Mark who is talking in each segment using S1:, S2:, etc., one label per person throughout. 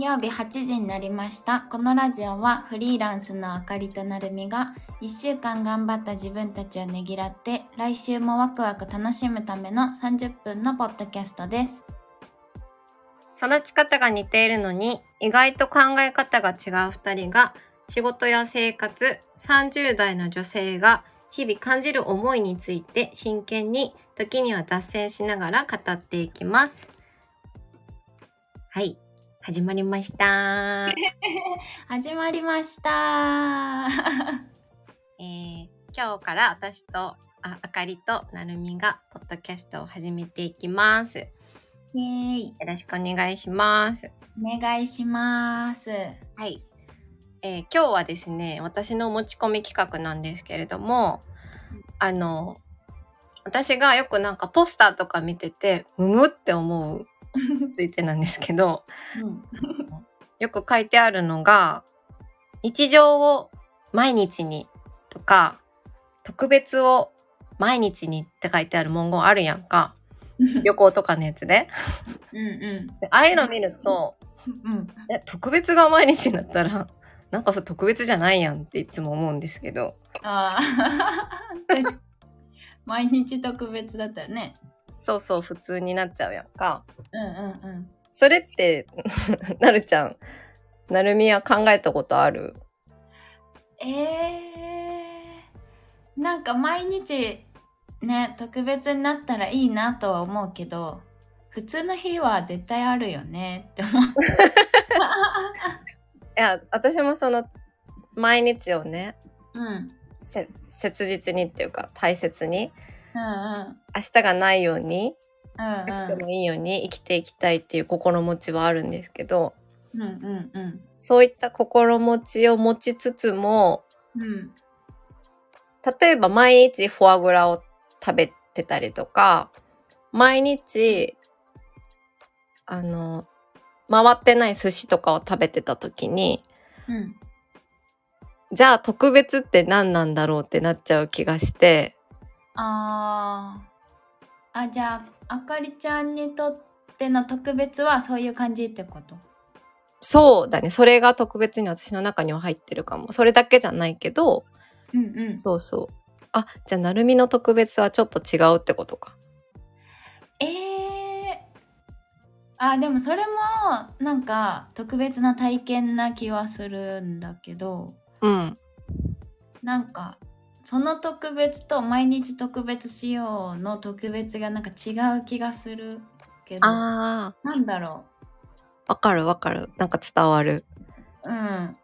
S1: 金曜日8時になりました。このラジオはフリーランスのあかりとなるみが1週間頑張った自分たちをねぎらって来週もワクワク楽しむための30分のポッドキャストです。
S2: 育ち方が似ているのに意外と考え方が違う2人が仕事や生活30代の女性が日々感じる思いについて真剣に時には脱線しながら語っていきます。はい、始まりました。
S1: 始まりました。
S2: えー今日から私とああかりとなるみがポッドキャストを始めていきます。よ
S1: イエーイ。
S2: ろしくお願いします。
S1: お願いします。
S2: はい。えー今日はですね、私の持ち込み企画なんですけれども、あの、私がよくなんかポスターとか見てて、むむって思うに ついてなんですけど、
S1: うん、
S2: よく書いてあるのが、日常を毎日にとか、特別を毎日にって書いてある文言あるやんか。旅行とかのやつで。
S1: うんうん
S2: でああいうの見ると、
S1: うん。
S2: え、特別が毎日になったら、なんかそれ特別じゃないやんっていつも思うんですけど。
S1: あ 毎日特別だったよね。
S2: そうそう、普通になっちゃうやんか。
S1: うんうんうん。
S2: それって、なるちゃん、なるみは考えたことある？
S1: えー、なんか毎日ね特別になったらいいなとは思うけど普通の日は絶対あるよねって思う。
S2: いや、私もその、毎日をね、
S1: うん。
S2: 切実にっていうか、大切に、
S1: うん。
S2: 明日がないように、
S1: うん。
S2: なくてもいいように生きていきたいっていう心持ちはあるんですけど、
S1: うんうんうん。
S2: そういった心持ちを持ちつつも、
S1: うん。
S2: 例えば毎日フォアグラを食べてたりとか、毎日、あの、回ってない寿司とかを食べてた時に、
S1: うん。
S2: じゃあ特別って何なんだろうってなっちゃう気がして、
S1: あーあじゃああかりちゃんにとっての特別はそういう感じってこと？
S2: そうだね。それが特別に私の中には入ってるかも。それだけじゃないけど、
S1: うんうん
S2: そうそう。あ、じゃあ、なるみの特別はちょっと違うってことか。
S1: えー、あでもそれもなんか特別な体験な気はするんだけど
S2: うん。
S1: なんかその特別と毎日特別しようの特別がなんか違う気がするけど
S2: あ
S1: なんだろ
S2: あ、わかるわかる。なんか伝わる。
S1: ううん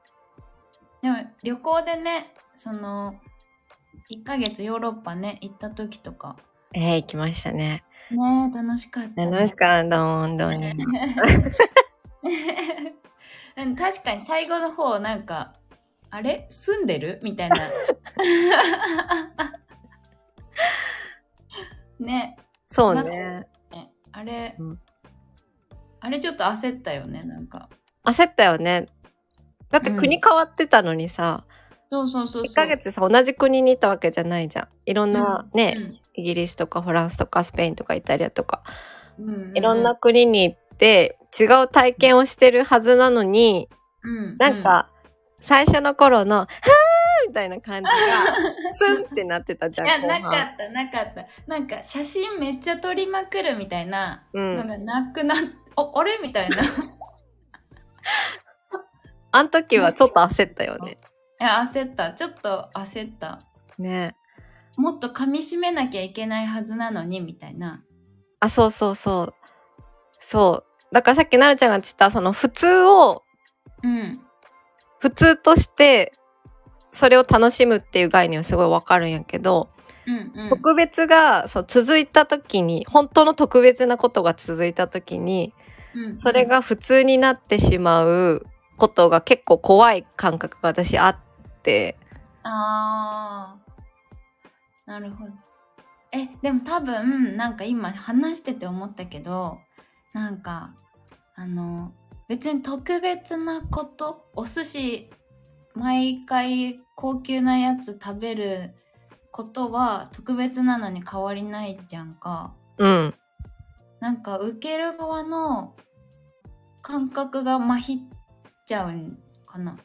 S1: でも旅行でねその1ヶ月ヨーロッパね行った時とか
S2: えー、行きましたね。
S1: ね楽しかった、ね、
S2: 楽しかった、本当に。
S1: う ん確かに最後の方なんかあれ？住んでる？みたいな。ね。
S2: そうね。
S1: ね。あれ、
S2: うん。
S1: あれちょっと焦ったよねなんか。
S2: 焦ったよね。だって国変わってたのにさ、
S1: そうそうそうそう。
S2: 1ヶ月さ、同じ国にいたわけじゃないじゃん。いろんなね、
S1: うん。
S2: イギリスとかフランスとかスペインとかイタリアとか、
S1: うん。うん
S2: いろんな国に行って違う体験をしてるはずなのに、
S1: うん。
S2: なんか、最初の頃の、はーみたいな感じが、スンってなってたじゃん、
S1: いや。なかったなかったなんか写真めっちゃ撮りまくるみたいな
S2: うん。
S1: のがなくなっ、おあれみたいない
S2: あの時はちょっと焦ったよね。
S1: や焦ったちょっと焦った
S2: ね。
S1: もっと噛み締めなきゃいけないはずなのにみたいな
S2: あ、そうそうそう。そう。だからさっきなるちゃんが言った、その普通を、
S1: うん
S2: 普通として、それを楽しむっていう概念はすごいわかるんやけど、
S1: うんうん。
S2: 特別がそう続いた時に、本当の特別なことが続いた時に、
S1: うん
S2: それが普通になってしまうことが結構怖い感覚が私あって、
S1: あー。なるほど。えでも多分なんか今話してて思ったけどなんかあの別に特別なことお寿司毎回高級なやつ食べることは特別なのに変わりないじゃんか。
S2: うん。
S1: なんか受ける側の感覚がまひっちゃうんかなっ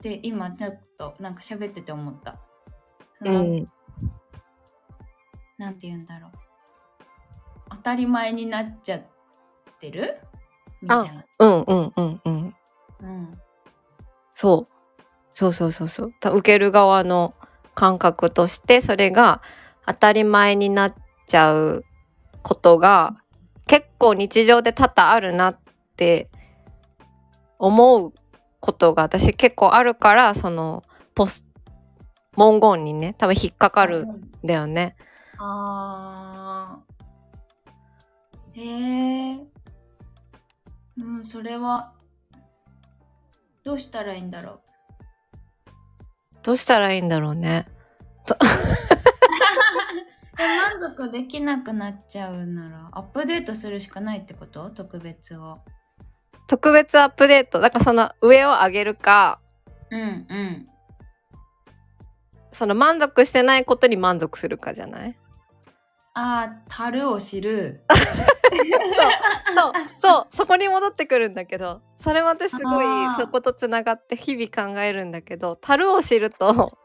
S1: て今ちょっとなんか喋ってて思ったその、
S2: うん。
S1: なんて言うんだろう当たり前になっちゃってる？みたいな
S2: うんうんうんうん。
S1: うん
S2: そう。そうそうそうそう。た受ける側の感覚として、それが当たり前になっちゃうことが結構日常で多々あるなって思うことが私結構あるから、そのポス、文言にね、多分引っかかるんだよね。
S1: あーへえうんそれは。どうしたらいいんだろう？
S2: どうしたらいいんだろうね。
S1: で 満足できなくなっちゃうならアップデートするしかないってこと？特別を。
S2: 特別アップデート？だからその上を上げるか、
S1: うんうん。
S2: その満足してないことに満足するかじゃない？
S1: ああ樽を知る
S2: そう、そう、そこに戻ってくるんだけど、それまですごいそことつながって日々考えるんだけど、樽を知ると、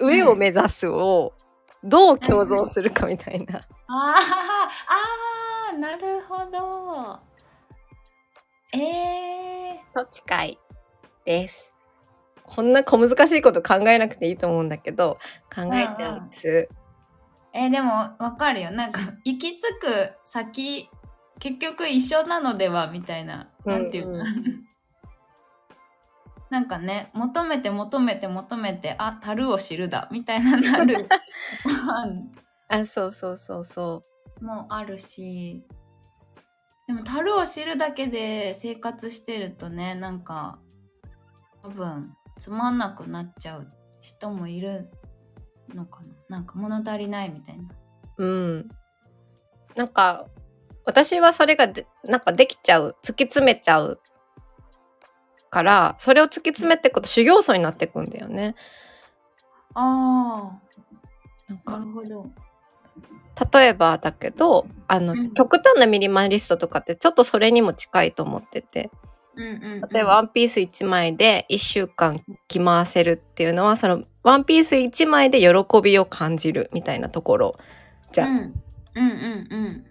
S2: 上を目指すをどう共存するかみたいな。
S1: あーあーなるほどえー、
S2: と近いです。こんな小難しいこと考えなくていいと思うんだけど、考えちゃうんです。
S1: えーでもわかるよ。なんか 行き着く先結局一緒なのでは？みたいな。なんていうの、
S2: うんう
S1: なんかね求めて求めて求めてあ樽を知るだ。みたいななる。
S2: あ、そうそうそうそ
S1: もあるし。でも樽を知るだけで生活してるとねなんか多分つまんなくなっちゃう人もいるのかな？なんか物足りないみたいな
S2: う。うん。なんか、私はそれがで、なんかできちゃう、突き詰めちゃうから、それを突き詰めていくと修行僧になっていくんだよね。
S1: あ
S2: なんか
S1: あなるほど
S2: 例えばだけどあの、
S1: うん
S2: 極端なミニマリストとかってちょっとそれにも近いと思ってて例えばワンピース1枚で1週間着回せるっていうのはそのワンピース1枚で喜びを感じるみたいなところじゃん。
S1: うん、うんうんうん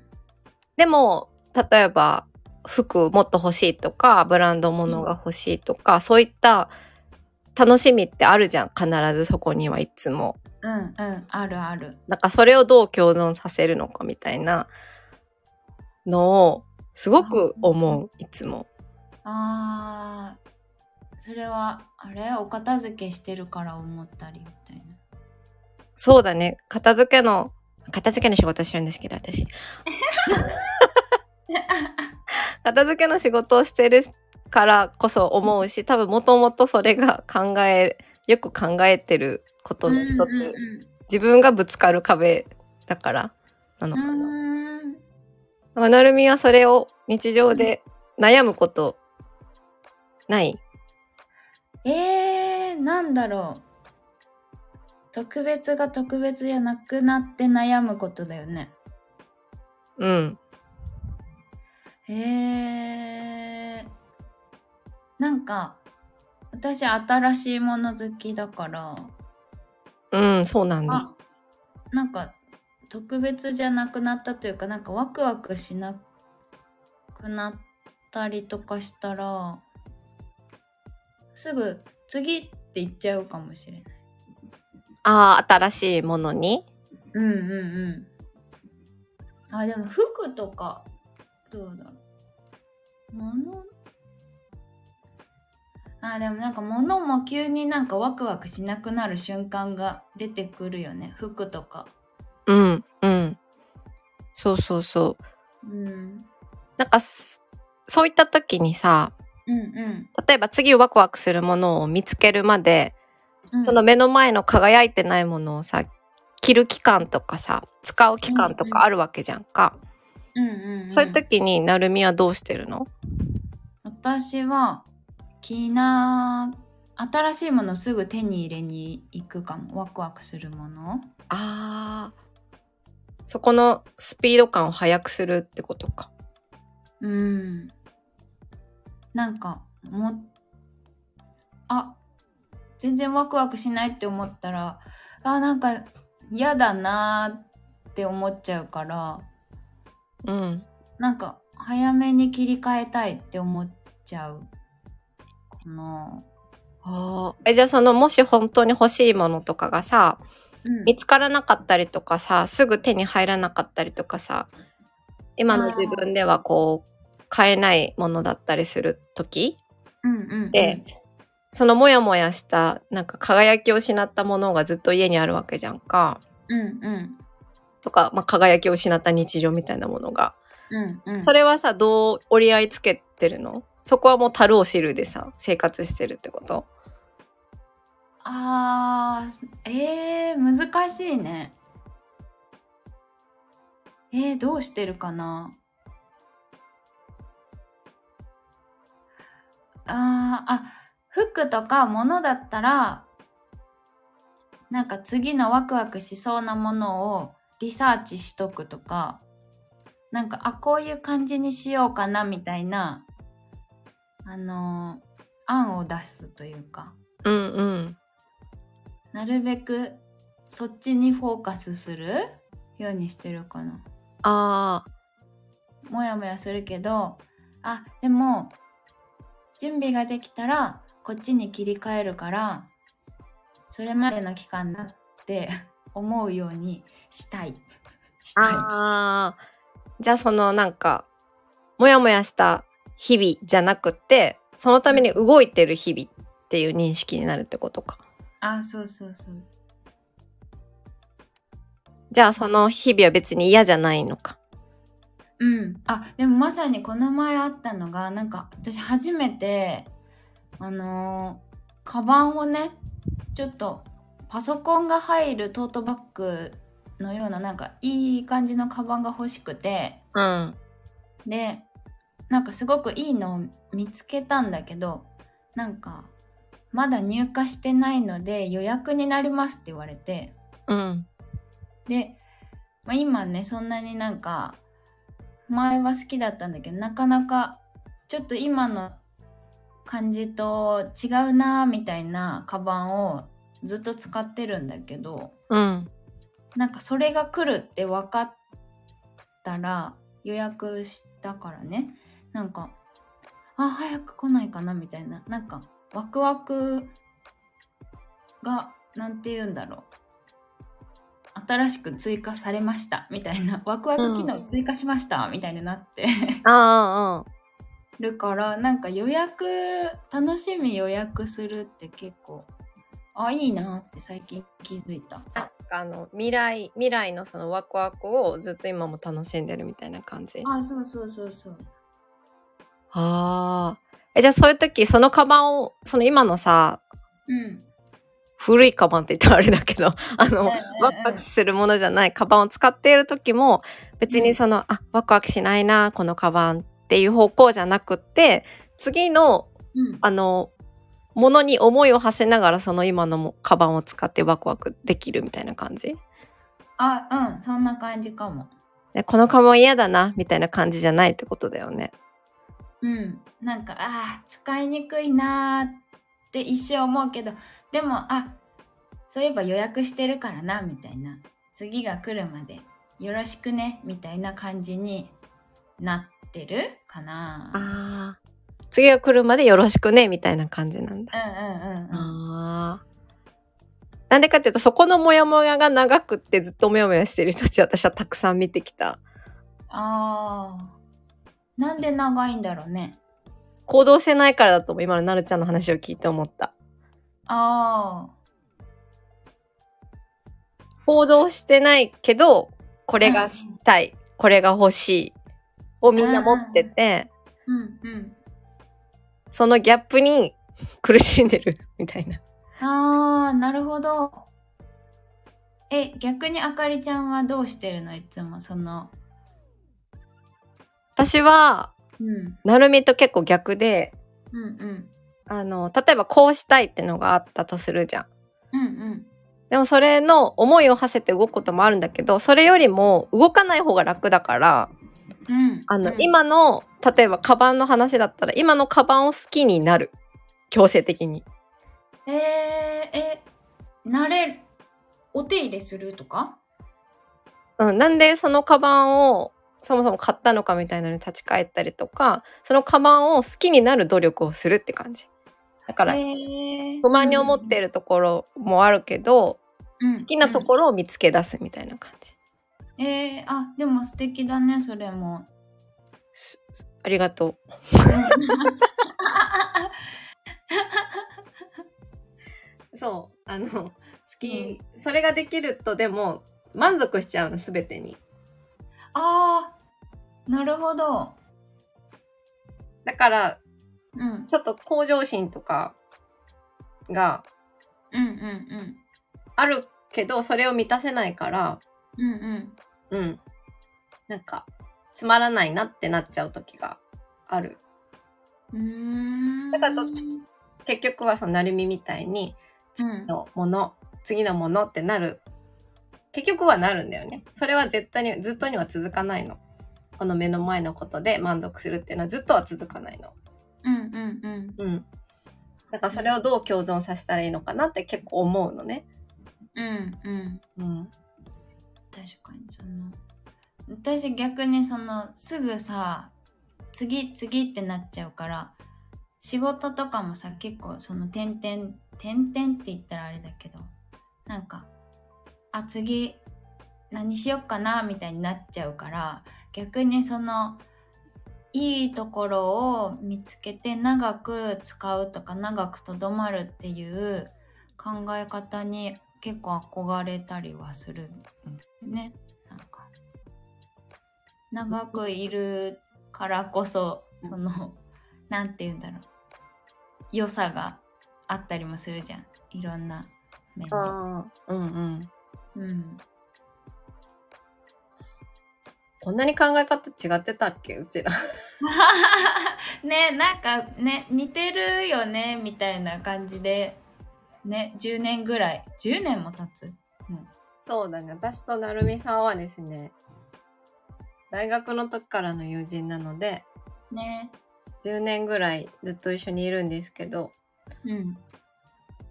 S2: でも例えば服もっと欲しいとかブランド物が欲しいとか、そういった楽しみってあるじゃん必ずそこにはいつも。
S1: うんうんあるある
S2: だからそれをどう共存させるのかみたいなのをすごく思ういつも。
S1: あーそれはあれ？お片付けしてるから思ったりみたいな。
S2: そうだね。片付けの片付けの仕事してるんですけど私。片付けの仕事をしてるからこそ思うし多分もともとそれが考えよく考えてることの一つ、
S1: うんうん
S2: 自分がぶつかる壁だからなの
S1: う
S2: かな。なるみはそれを日常で悩むことない？
S1: えー、なんだろう特別が特別じゃなくなって悩むことだよね
S2: うん。
S1: へえなんか私新しいもの好きだから
S2: うん、そうなんだ
S1: あ。なんか特別じゃなくなったというかなんかワクワクしなくなったりとかしたらすぐ次って言っちゃうかもしれない。
S2: ああ、新しいものに？
S1: うんうんうん。あでも服とかどうだろう。物？あでもなんか物も急になんかワクワクしなくなる瞬間が出てくるよね服とか。
S2: うん、うん。そうそうそう。
S1: うん。
S2: なんかす、そういった時にさ、
S1: うんうん。
S2: 例えば次ワクワクするものを見つけるまで、
S1: うん。
S2: その目の前の輝いてないものをさ、着る期間とかさ、使う期間とかあるわけじゃんか。
S1: うんうんうん、
S2: そういう時になるみはどうしてるの？
S1: 私は着な新しいものすぐ手に入れに行くかも。ワクワクするもの。
S2: あー。そこのスピード感を速くするってことか。
S1: うんなんかもあ全然ワクワクしないって思ったらあなんか嫌だなーって思っちゃうから
S2: うん。
S1: なんか早めに切り替えたいって思っちゃうかな。
S2: あーえ、じゃあその、もし本当に欲しいものとかがさ、
S1: うん
S2: 見つからなかったりとかさ、すぐ手に入らなかったりとかさ、今の自分ではこう、買えないものだったりする時で、そのモヤモヤした、なんか輝きを失ったものがずっと家にあるわけじゃんか。
S1: うんうん
S2: とか、まあ、輝きを失った日常みたいなものが。
S1: うんうん
S2: それはさ、どう折り合いつけてるの？そこはもう樽を知るでさ、生活してるってこと
S1: あーえー、難しいね。えー、どうしてるかな？あーあ服とか物だったらなんか次のワクワクしそうなものをリサーチしとくとかなんかあこういう感じにしようかなみたいなあのー案を出すというか
S2: うんうん。
S1: なるべくそっちにフォーカスするようにしてるかな。
S2: ああ、
S1: もやもやするけどあでも準備ができたらこっちに切り替えるからそれまでの期間だって 思うようにしたい。したい。
S2: ああ。じゃあそのなんか、もやもやした日々じゃなくて、そのために動いてる日々っていう認識になるってことか。
S1: あそうそうそう。
S2: じゃあその日々は別に嫌じゃないのか。
S1: うん、あでもまさにこの前あったのがなんか私初めてあのーカバンをねちょっとパソコンが入るトートバッグのようななんかいい感じのカバンが欲しくて
S2: うん。
S1: でなんかすごくいいのを見つけたんだけどなんかまだ入荷してないので予約になりますって言われて
S2: うん。
S1: で、まあ、今ねそんなになんか前は好きだったんだけどなかなかちょっと今の感じと違うなみたいなカバンをずっと使ってるんだけど
S2: うん。
S1: なんかそれが来るって分かったら予約したからね。なんかあ早く来ないかなみたいな。なんかワクワクがなんて言うんだろう新しく追加されましたみたいなワクワク機能追加しました、みたいになって
S2: ああ、あ
S1: るからなんか予約楽しみ予約するって結構あいいなって最近気づいた。
S2: あ。あの、未来、未来のそのワクワクをずっと今も楽しんでるみたいな感じ。
S1: あそうそうそうそう。
S2: ああ。え、じゃあそういう時、そのカバンを、その今のさ、
S1: うん。
S2: 古いカバンって言ったらあれだけど、あの、ワクワクするものじゃないカバンを使っている時も、別にその、あ、ワクワクしないな、このカバンっていう方向じゃなくって、次の、
S1: うん、
S2: あの、ものに思いを馳せながら、その今のもカバンを使ってワクワクできるみたいな感じ。
S1: あうんそんな感じかも。
S2: でこのカバン嫌だな、みたいな感じじゃないってことだよね。
S1: うん。なんかあー使いにくいなーって一生思うけどでもあそういえば予約してるからなみたいな次が来るまでよろしくねみたいな感じになってるかな。
S2: ああ。次が来るまでよろしくね、みたいな感じなんだ。
S1: うんうんうん
S2: あ。なんでかっていうと、そこのモヤモヤが長くってずっとモヤモヤしてる人たち私はたくさん見てきた。
S1: あーなんで長いんだろうね。
S2: 行動してないからだと。今のなるちゃんの話を聞いて思った。
S1: あ
S2: 行動してないけど、これがしたい、これが欲しいをみんな持ってて、
S1: ーうんうん。
S2: そのギャップに苦しんでるみたいな。
S1: あーなるほど。え逆にあかりちゃんはどうしてるの？いつもその。
S2: 私は、
S1: うん
S2: なるみと結構逆で、
S1: うんうん
S2: あの、例えばこうしたいってのがあったとするじゃん。
S1: うんうん
S2: でもそれの思いを馳せて動くこともあるんだけど、それよりも動かない方が楽だから、
S1: うん。
S2: あの、
S1: うん、
S2: 今の、例えばカバンの話だったら、今のカバンを好きになる。強制的に。
S1: えー、え、慣れ、お手入れするとか？
S2: うん、なんでそのカバンをそもそも買ったのかみたいなのに立ち返ったりとか、そのカバンを好きになる努力をするって感じ。だから、
S1: えー
S2: 不満に思ってるところもあるけど、
S1: うん
S2: 好きなところを見つけ出すみたいな感じ。
S1: えー、あ、でも素敵だね、それも。
S2: すありがとう。そう、あの、好き、それができるとでも満足しちゃうの、すべてに。
S1: あー、なるほど。
S2: だから、
S1: うん。
S2: ちょっと向上心とかが
S1: うんうんうん。
S2: あるけど、それを満たせないから、
S1: うんうん。
S2: うん。なんか、つまらないなってなっちゃう時がある。
S1: うーん。
S2: だからと結局はそのなるみみたいに、
S1: うん。
S2: のもの、次のものってなる。結局はなるんだよね。それは絶対に、ずっとには続かないの。この目の前のことで満足するっていうのはずっとは続かないの。
S1: うんうんうん。
S2: うん。だからそれをどう共存させたらいいのかなって結構思うのね。
S1: うんうん。
S2: うん。
S1: 確かにその私逆にそのすぐさ次次ってなっちゃうから仕事とかもさ結構その点々点々って言ったらあれだけどなんかあ次何しよっかなみたいになっちゃうから逆にそのいいところを見つけて長く使うとか長くとどまるっていう考え方に結構憧れたりはするんね。なんか長くいるからこそそのなんて言うんだろう。良さがあったりもするじゃん。いろんな面で。
S2: うん。うんこんなに考え方違ってたっけ？うちら。
S1: ねなんかね似てるよねみたいな感じで。ね10年ぐらい。10年も経つ？
S2: そうだね。私となるみさんはですね、大学の時からの友人なので、
S1: ね。
S2: 10年ぐらいずっと一緒にいるんですけど、
S1: うん。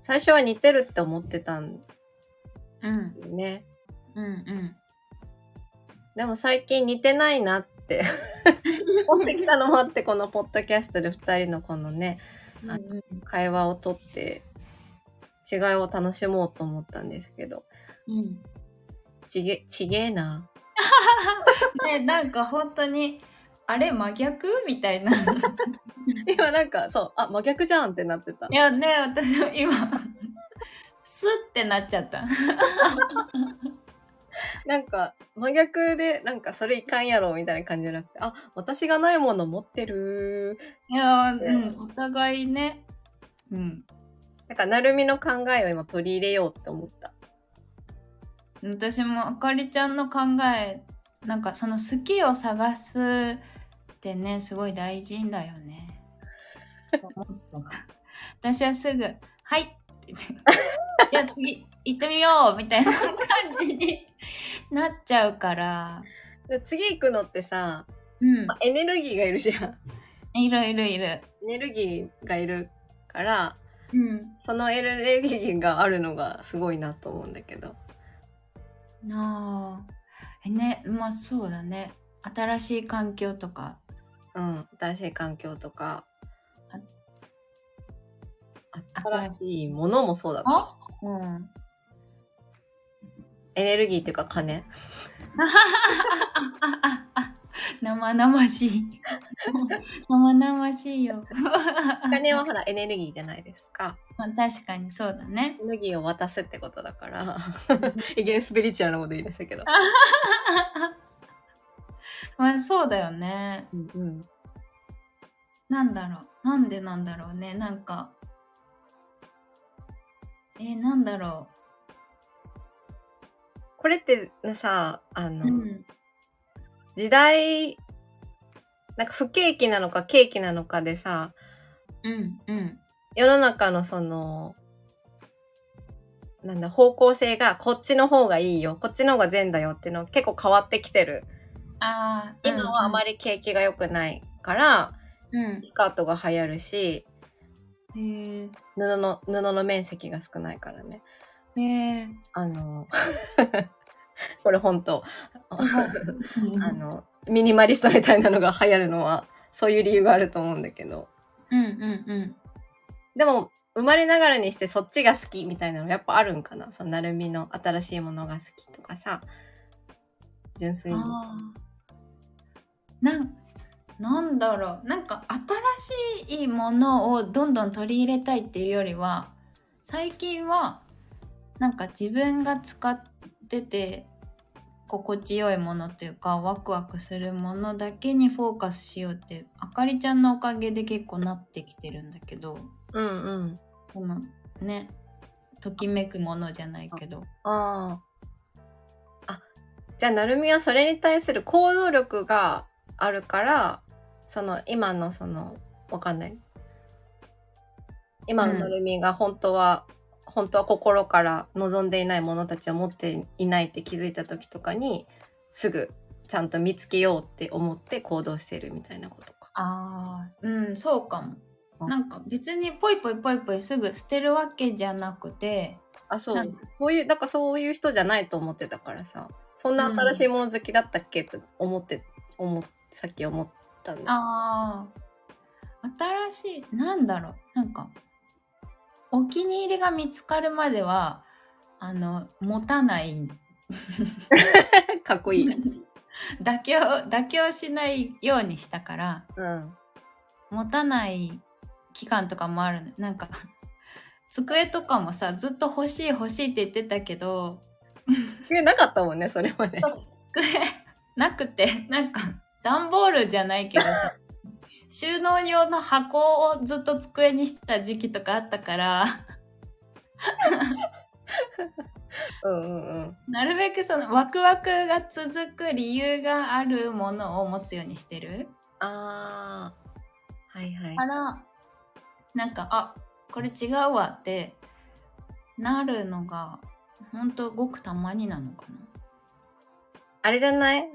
S2: 最初は似てるって思ってたん
S1: うん。うんうん
S2: でも最近似てないなって 思ってきたのもあって、このポッドキャストで2人のこのね、
S1: うん。うん
S2: 会話をとって、違いを楽しもうと思ったんですけど、
S1: うん。
S2: ちげ、ちげえな。
S1: ねなんか本当にあれ真逆みたいな。
S2: 今なんか、そう、あ、真逆じゃんってなってた。
S1: い。やね私も今スッてなっちゃった
S2: なんか、真逆で、なんか、それいかんやろ、みたいな感じじゃなくて、あ、私がないもの持ってる。
S1: いやうんお互いね。うん。
S2: なんか、なるみの考えを今取り入れようって思った。
S1: 私もあかりちゃんの考えなんかその好きを探すってねすごい大事だよね。思っちゃった私はすぐ「はい」って言って「じゃあ次行ってみよう」みたいな感じになっちゃうから。
S2: で次行くのってさ、
S1: うん。
S2: まあエネルギーがいるじゃん。
S1: いるいるいる。
S2: エネルギーがいるから、
S1: うん。
S2: そのエネルギーがあるのがすごいなと思うんだけど。
S1: なあ。えねまあそうだね。新しい環境とか。
S2: うん。新しい環境とか。
S1: あ、
S2: 新しい。ものもそうだった。
S1: あうん
S2: エネルギーっていうか金。
S1: 生々しい。生々しいよ。
S2: 金はほらエネルギーじゃないですか。
S1: まあ確かにそうだね
S2: エ。ネルギーを渡すってことだから。いきなりスピリチュアルなこと言い出したけど。
S1: まあそうだよね。
S2: うんうん。
S1: なんだろう。なんでなんだろうね。なんか。えー、なんだろ
S2: これってさ、あ
S1: う。
S2: の、
S1: うん。
S2: 時代、なんか不景気なのか景気なのかでさ、
S1: うん。うん。
S2: 世の中のその、なんだ、方向性がこっちの方がいいよ、こっちの方が善だよっていうの結構変わってきてる
S1: ああ、
S2: 今はあま
S1: り。
S2: り景気が良くないから、
S1: うん。
S2: スカートが流行るし。布の、布の面積が少ないからね。
S1: へえ。
S2: あの、これ本当あの、ミニマリストみたいなのが流行るのは、そういう理由があると思うんだけど。
S1: うんうんうん。
S2: でも、生まれながらにしてそっちが好きみたいなのやっぱあるんかなそのなるみの新しいものが好きとかさ。純粋に。
S1: なん、なんだろう。なんか新しいものをどんどん取り入れたいっていうよりは、最近は、なんか自分が使ってて、心地よいものというかワクワクするものだけにフォーカスしようってあかりちゃんのおかげで結構なってきてるんだけど
S2: うんうん。
S1: そのねときめくものじゃないけど
S2: ああ。あ、じゃあ、なるみはそれに対する行動力があるから、その、今のその、わかんない。今のなるみが本当は、本当は心から望んでいないものたちを持っていないって気づいた時とかに、すぐちゃんと見つけようって思って行動してるみたいなことか。
S1: あーうんそうかも
S2: あ
S1: なんか別にポイポイポイポイすぐ捨てるわけじゃなくて
S2: あ、そう。そういう、だからそういう人じゃないと思ってたからさ、そんな新しいもの好きだったっけ？って思って、思っさっき思ったんだ。
S1: あー新しいなんだろうなんかお気に入りが見つかるまではあの持たない
S2: かっこいいね。
S1: 妥協妥協しないようにしたから
S2: うん。
S1: 持たない期間とかもあるのなんか 机とかもさずっと欲しい欲しいって言ってたけど
S2: え、なかったもんね、それまで。
S1: 机なくてなんか段ボールじゃないけどさ 収納用の箱をずっと机にしてた時期とかあったから
S2: うんうんうん。
S1: なるべくそのワクワクが続く理由があるものを持つようにしてる？
S2: あー。はいはい
S1: か。らなんかあこれ違うわってなるのがほんとごくたまになのかな
S2: あれじゃない？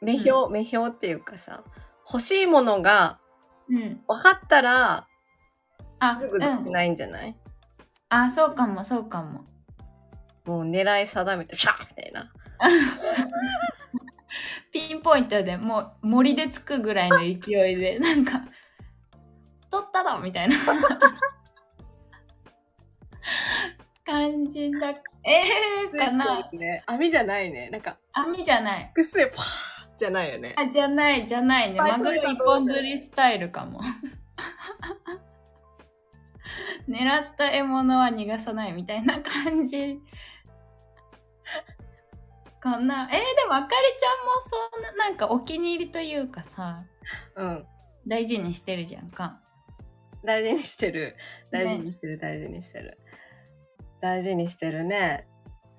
S2: 目標、目標っていうかさ、欲しいものが
S1: うん。
S2: 分かったら、し
S1: うん、
S2: ないんじゃない、
S1: あそうかもそうかも。
S2: もう狙い定めて、シャーみたいな。
S1: ピンポイントでもう森でつくぐらいの勢いで なんか取っただみたいな。感じだ。えー、かな。
S2: ね。網じゃないね。なんか、
S1: 網じゃない。
S2: くっせパーじゃないよね。
S1: あじゃないじゃないね
S2: はい
S1: マグロ一本釣りスタイルかも 狙った獲物は逃がさないみたいな感じかなえー、でもあかりちゃんもそんななんかお気に入りというかさ
S2: うん。
S1: 大事にしてるじゃんか
S2: 大事にしてる。大事にしてる、大事にしてる。大事にしてるね。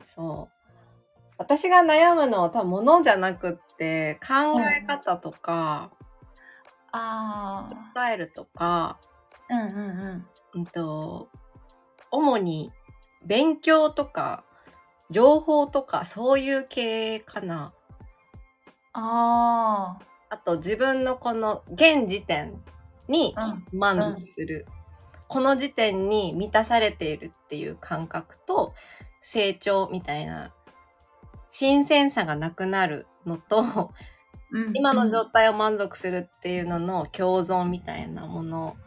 S2: そう。私が悩むのは多分物じゃなくって、考え方とか、
S1: あ
S2: スタイルとか、
S1: あうんうんうん。
S2: うんと、主に勉強とか、情報とか、そういう系かな。
S1: あ
S2: あと自分のこの現時点に
S1: あうん。
S2: 満足する。この時点に満たされているっていう感覚と成長みたいな新鮮さがなくなるのと
S1: うん
S2: 今の状
S1: 態
S2: 態を満足するっていうのの共存みたいなもの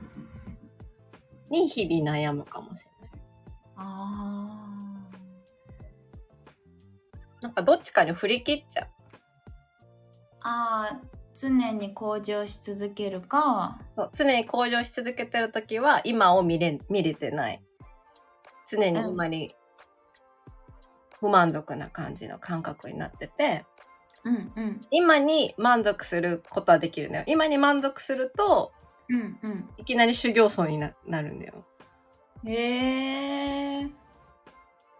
S2: に日々悩むかもしれない。
S1: あ
S2: なんかどっちかに振り切っちゃう。
S1: ーあー常に向上し続けるか
S2: そう常に向上し続けてるときは今を見れ見れてない。常に今に不満足な感じの感覚になってて、
S1: うんうん
S2: 今に満足することはできるんだよ。今に満足すると、
S1: うんうん
S2: いきなり修行僧にななるんだよ。
S1: へえー、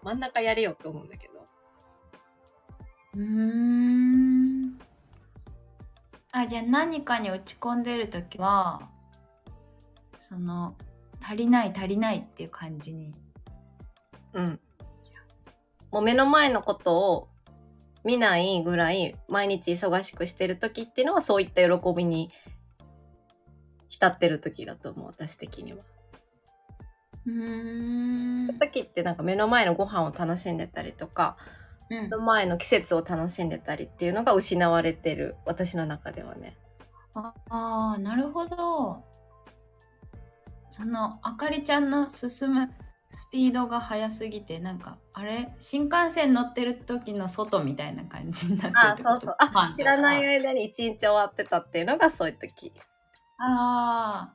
S2: 真ん中やれよって思うんだけど。
S1: うーんあじゃあ何かに落ち込んでる時はその足りない足りないっていう感じに
S2: うん。もう目の前のことを見ないぐらい毎日忙しくしてる時っていうのはそういった喜びに浸ってる時だと思う、私的には。
S1: うーん。
S2: 時ってなんか目の前のご飯を楽しんでたりとか、
S1: うん
S2: 目の前の季節を楽しんでたりっていうのが失われてる、私の中ではね。
S1: ああーなるほどそのあかりちゃんの進むスピードが速すぎてなんかあれ？新幹線乗ってる時の外みたいな感じになってる
S2: あ、そうそう。あ、知らない間に一日終わってたっていうのがそういう時。
S1: ああ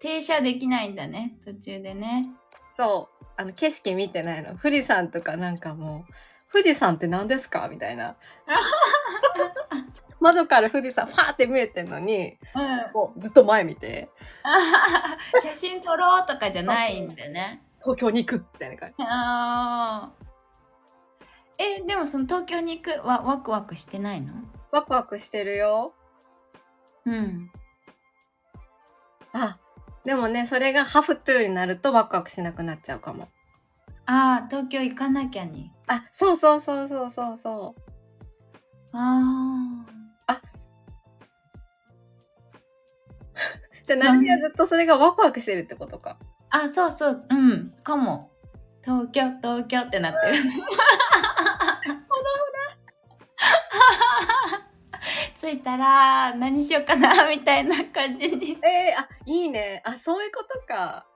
S1: 停車できないんだね途中でね
S2: そう。あの、景色見てないの。富士山とかなんかもう、富士山って何ですか？みたいな。窓から富士山ファーって見えてんのに、
S1: うん
S2: ずっと前見て、
S1: 写真撮ろうとかじゃないんだね
S2: 東京に行くみたいな感じ。
S1: ああえでもその東京に行くはワクワクしてないの？
S2: ワクワクしてるよ。
S1: うん
S2: あ、でもね、それがハフトゥーになるとワクワクしなくなっちゃうかも。
S1: ああ東京行かなきゃに
S2: あ、そうそうそうそうそうそう。
S1: ああ
S2: じゃあ、なるみはずっとそれがワクワクしてるってことか。
S1: あ、そうそう、うん、かも。東京、東京ってなってる。着いたら何しようかなみたいな感じに。
S2: ええあ、いいね。あ、そういうことか。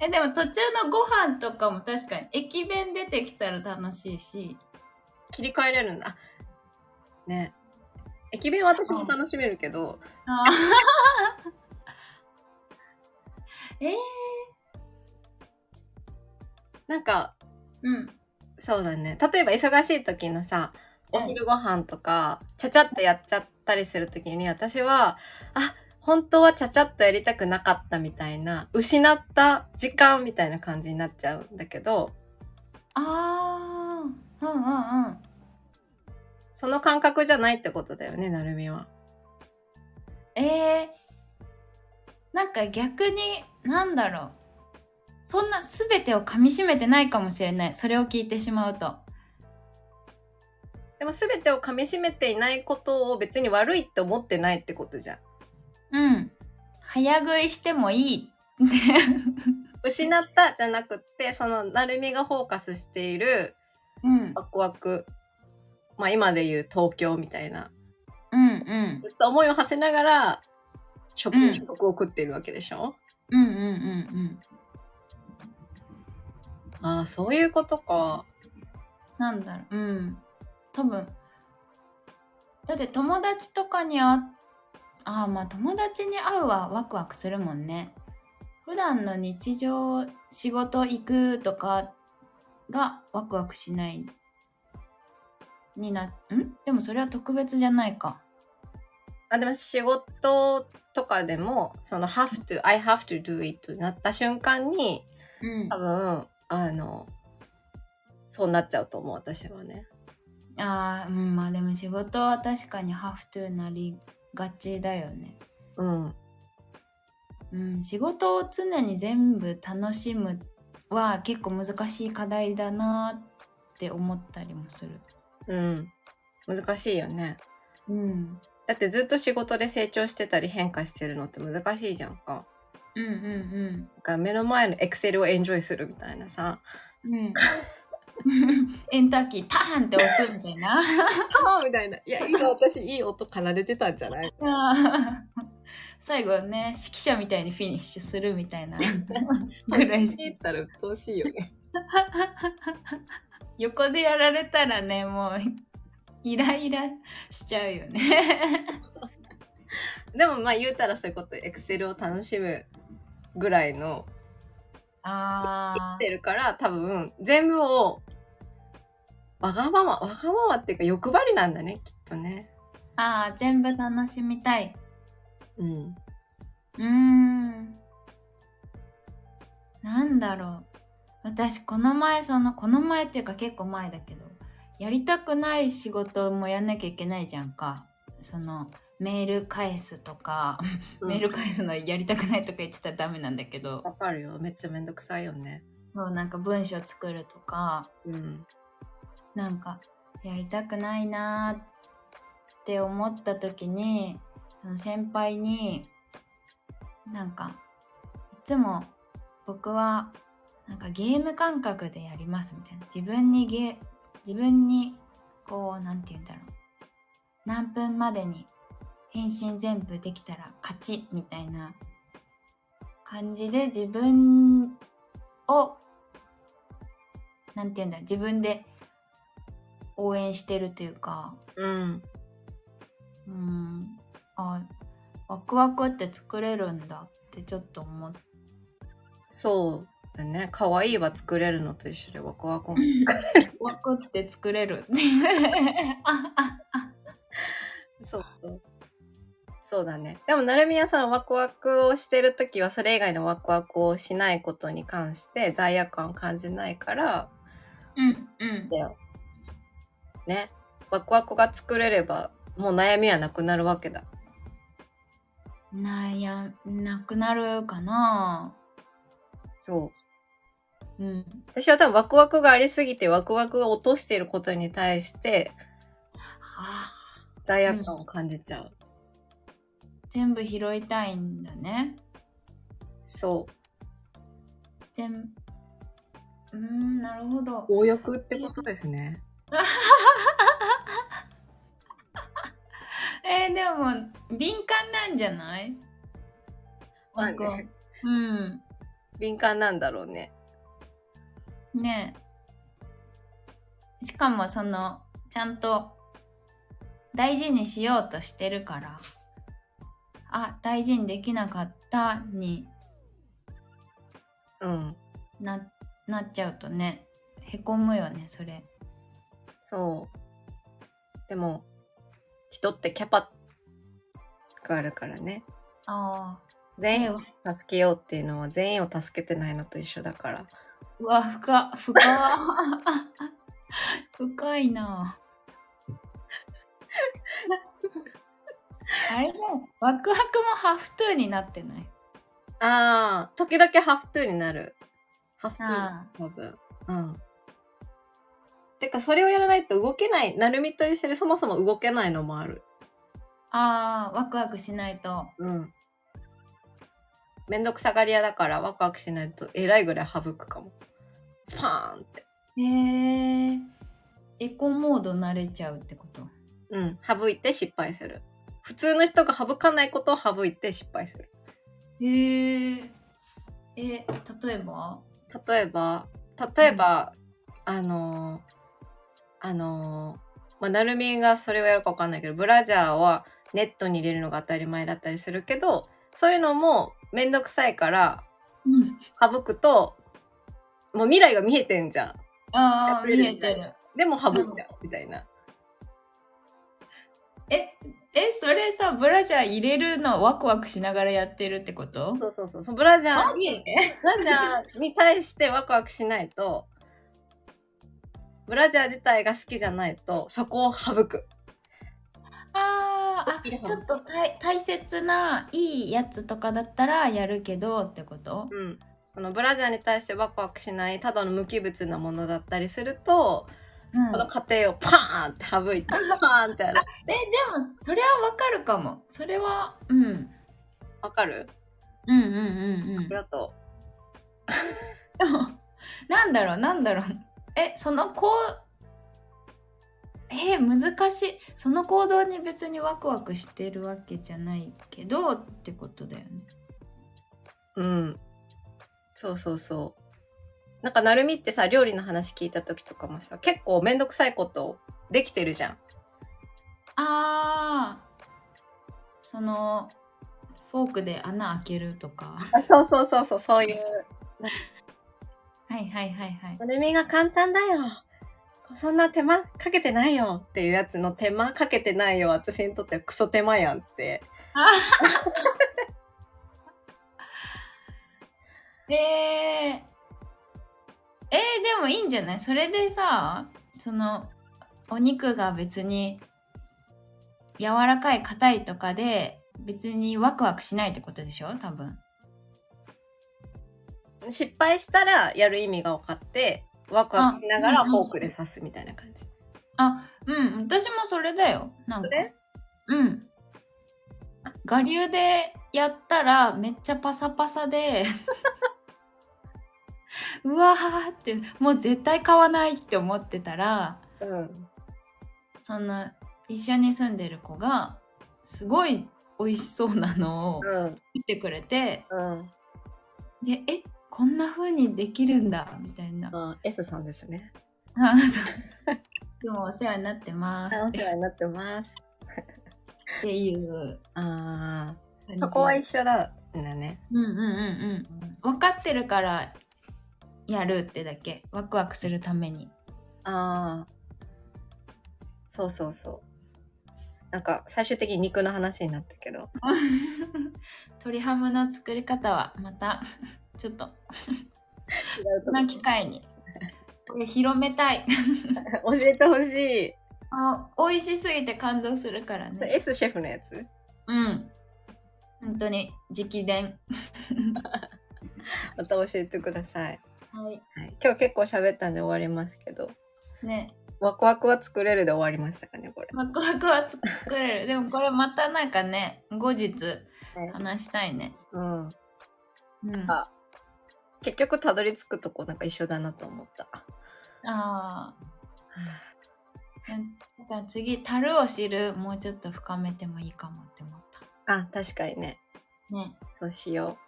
S1: え、でも途中のご飯とかも確かに駅弁出てきたら楽しいし。
S2: 切り替えれるんだ。ね。駅弁は私も楽しめるけど、
S1: あえー、
S2: なんか、
S1: うん。
S2: そうだね。例えば忙しい時のさ、お昼ご飯とか、ちゃちゃっとやっちゃったりする時に私は、あ、本当はちゃちゃっとやりたくなかったみたいな、失った時間みたいな感じになっちゃうんだけど、
S1: あー、うんうんうん。
S2: その感覚じゃないってことだよね、なるみは。
S1: えー、なんか逆に、なんだろう。そんな全てを噛み締めてないかもしれない。それを聞いてしまうと。
S2: でも全てを噛み締めていないことを別に悪いって思ってないってことじゃん。
S1: うん。早食いしてもいいって。
S2: 失ったじゃなくって、そのなるみがフォーカスしている
S1: うん。
S2: ワクワク。まあ今で言う東京みたいな。
S1: うんうん。
S2: ずっと思いを馳せながら、食、
S1: うん
S2: 食を食っているわけでしょ？
S1: うんうんうん
S2: ああ、そういうことか。
S1: なんだろう。うん。多分。だって友達とかに会ああまあ友達に会うはワクワクするもんね。普段の日常仕事行くとかがワクワクしないにな、ん？でもそれは特別じゃないか。
S2: あ、でも仕事とかでも、その have to, I have to do it になった瞬間に、
S1: うん
S2: 多。分、あの、そうなっちゃうと思う、私はね。
S1: ああ、うん、まあでも仕事は確かにハーフトゥーなりがちだよね。
S2: うん。
S1: うん、仕事を常に全部楽しむは結構難しい課題だなって思ったりもする。
S2: うん。難しいよね。
S1: うん。
S2: だってずっと仕事で成長してたり変化してるのって難しいじゃんか。
S1: うんうん
S2: だから目の前のエクセルをエンジョイするみたいなさ。
S1: うん。うん。エンターキーターンって押すみたいな。
S2: あ あみたいな。いや、今私いい音奏でてたんじゃない
S1: 最後ね、指揮者みたいにフィニッシュするみたいな ぐらいし
S2: たら鬱陶しいよね。
S1: 横でやられたらね、もうイライラしちゃうよね。
S2: でもまあ言うたらそういうこと、エクセルを楽しむぐらいの
S1: あ
S2: ってるから多分全部をわがまま、わがままっていうか欲張りなんだね、きっとね。
S1: あー、全部楽しみたい。
S2: うん。
S1: うーん。なんだろう。私、この前、その、この前っていうか結構前だけど、やりたくない仕事もやんなきゃいけないじゃんか。その、メール返すとか、メール返すのやりたくないとか言ってたらダメなんだけど、
S2: わかるよ。めっちゃめんどくさいよね。
S1: そう、なんか文章作るとか、
S2: うん。
S1: なんか、やりたくないなーって思った時にその先輩になんかいつも僕はなんかゲーム感覚でやりますみたいな自分にゲ自分にこうなんて言うんだろう。何分までに返信全部できたら勝ちみたいな感じで自分をなんて言うんだろう。自分で応援してるというか。
S2: うん。
S1: うん。あワクワクって作れるんだってちょっと思って
S2: そう。だね。可愛いは作れるのと一緒でワクワクも。
S1: ワクって作れるあああ
S2: そうそうそう。そうだね。でも、なるみやさんワクワクをしてるときは、それ以外のワクワクをしないことに関して罪悪感を感じないから、
S1: うんうん
S2: だよ。ね。ワクワクが作れれば、もう悩みはなくなるわけだ。
S1: 悩なくなるかな
S2: そう。
S1: うん
S2: 私は多分ワクワクがありすぎて、ワクワクを落としていることに対して、
S1: あ
S2: 罪悪感を感じちゃう。
S1: 全部拾いたいんだね
S2: そう。
S1: 全うーんなるほど
S2: 強欲ってことですね。
S1: えー、でも敏感なんじゃない？
S2: まあね、
S1: うん
S2: 敏感なんだろうね。
S1: ねえしかもそのちゃんと大事にしようとしてるからあ大事にできなかったに
S2: うん。
S1: ななっちゃうとねへこむよねそれ
S2: そう。でも、人ってキャパがあるからね。
S1: ああ
S2: 全員を助けようっていうのは全員を助けてないのと一緒だから。
S1: うわ深深 深いな あれねワクワクも have to になってない？
S2: ああ、時々 have to になる。 have to
S1: あ
S2: ー、多分。うん。てか、それをやらないと動けない。なるみと一緒でそもそも動けないのもある。
S1: あーワクワクしないと
S2: うん。めんどくさがり屋だからワクワクしないとえらいぐらい省くかも。スパーンって。
S1: へえエコモード慣れちゃうってこと？
S2: うん。省いて失敗する。普通の人が省かないことを省いて失敗する。
S1: へええ例えば？
S2: 例えば、例えば、あのーあのーまあ、なるみがそれをやるかわかんないけど、ブラジャーはネットに入れるのが当たり前だったりするけど、そういうのもめんどくさいから、
S1: うん
S2: 省くと、もう未来が見えてんじゃん。
S1: ああ見えてる
S2: でも省っちゃう、みたいな。
S1: ええそれさブラジャー入れるのワクワクしながらやってるってこと？
S2: そうそうそう。そのブラジャーに、ブラジャーに対してワクワクしないと、ブラジャー自体が好きじゃないと、そこを省く。
S1: あーあちょっと大大切ないいやつとかだったらやるけどってこと？
S2: うん。そのブラジャーに対してワクワクしない、ただの無機物なものだったりすると、
S1: うん。
S2: この過程をパーンって省いて、パーンってやる。
S1: えでもそれはわかるかも。それはうん。
S2: わかる？
S1: うんうんうんうん。
S2: ありがと
S1: でもなんだろうなんだろう。えそのこうえ難しいその行動に別にワクワクしてるわけじゃないけどってことだよね
S2: う。うん。そうそうそう。なんか、なるみってさ、料理の話聞いた時とかもさ、結構めんどくさいことできてるじゃん。
S1: あーそのフォークで穴開けるとか
S2: あそうそうそうそう、そういう。
S1: はいはいはいはい
S2: なるみが簡単だよ。そんな手間かけてないよっていうやつの手間かけてないよ。私にとってはクソ手間やんって。
S1: えー、えー、でもいいんじゃない？それでさそのお肉が別に柔らかい硬いとかで別にワクワクしないってことでしょ？多分
S2: 失敗したらやる意味が分かって、ワクワクしながらフォークで刺すみたいな感じ。
S1: あ、うん、私もそれだよ。なんか。
S2: それ？
S1: うん。我流でやったらめっちゃパサパサで うわーってもう絶対買わないって思ってたら
S2: うん。
S1: その一緒に住んでる子がすごい美味しそうなのを
S2: うん。
S1: 作ってくれて
S2: うん。
S1: でえ？こんな風にできるんだみたいな
S2: あ、S さんですね。
S1: あそう いつもお世話になってます
S2: お
S1: っ
S2: 世話になってます。
S1: ていう
S2: ああ、そこは一緒だね。
S1: うんうんうんうん分かってるからやるってだけワクワクするために
S2: ああ。そうそうそう。なんか最終的に肉の話になったけど。
S1: 鶏ハムの作り方はまたちょっと。
S2: 違
S1: の機会に。これ広めたい。
S2: 教えてほしい。
S1: あ美味しすぎて感動するからね。
S2: S シェフのやつ？
S1: うん。本当に直伝。
S2: また教えてください。
S1: はい。
S2: はい、今日結構喋ったんで終わりますけど、
S1: ね。
S2: ワクワクは作れるで終わりましたかね、これ。
S1: ワクワクは作れる。でもこれまたなんかね後日
S2: はい。
S1: 話したいね。
S2: うん。
S1: うん。
S2: あ結局たどり着くとこなんか一緒だなと思った。
S1: あーじゃあ次樽を知るもうちょっと深めてもいいかもって思っ
S2: あ、確かにね。
S1: たね
S2: そうしよ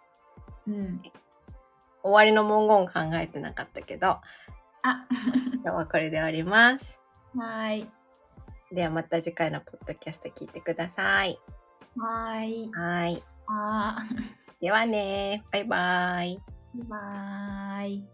S2: う。
S1: うん
S2: 終わりの文言考えてなかったけど、
S1: あ
S2: 今日はこれで終わります。
S1: はーい
S2: ではまた次回のポッドキャスト聞いてください。
S1: はーい
S2: はい。
S1: あ
S2: ではねバイバイ。
S1: バイバーイ。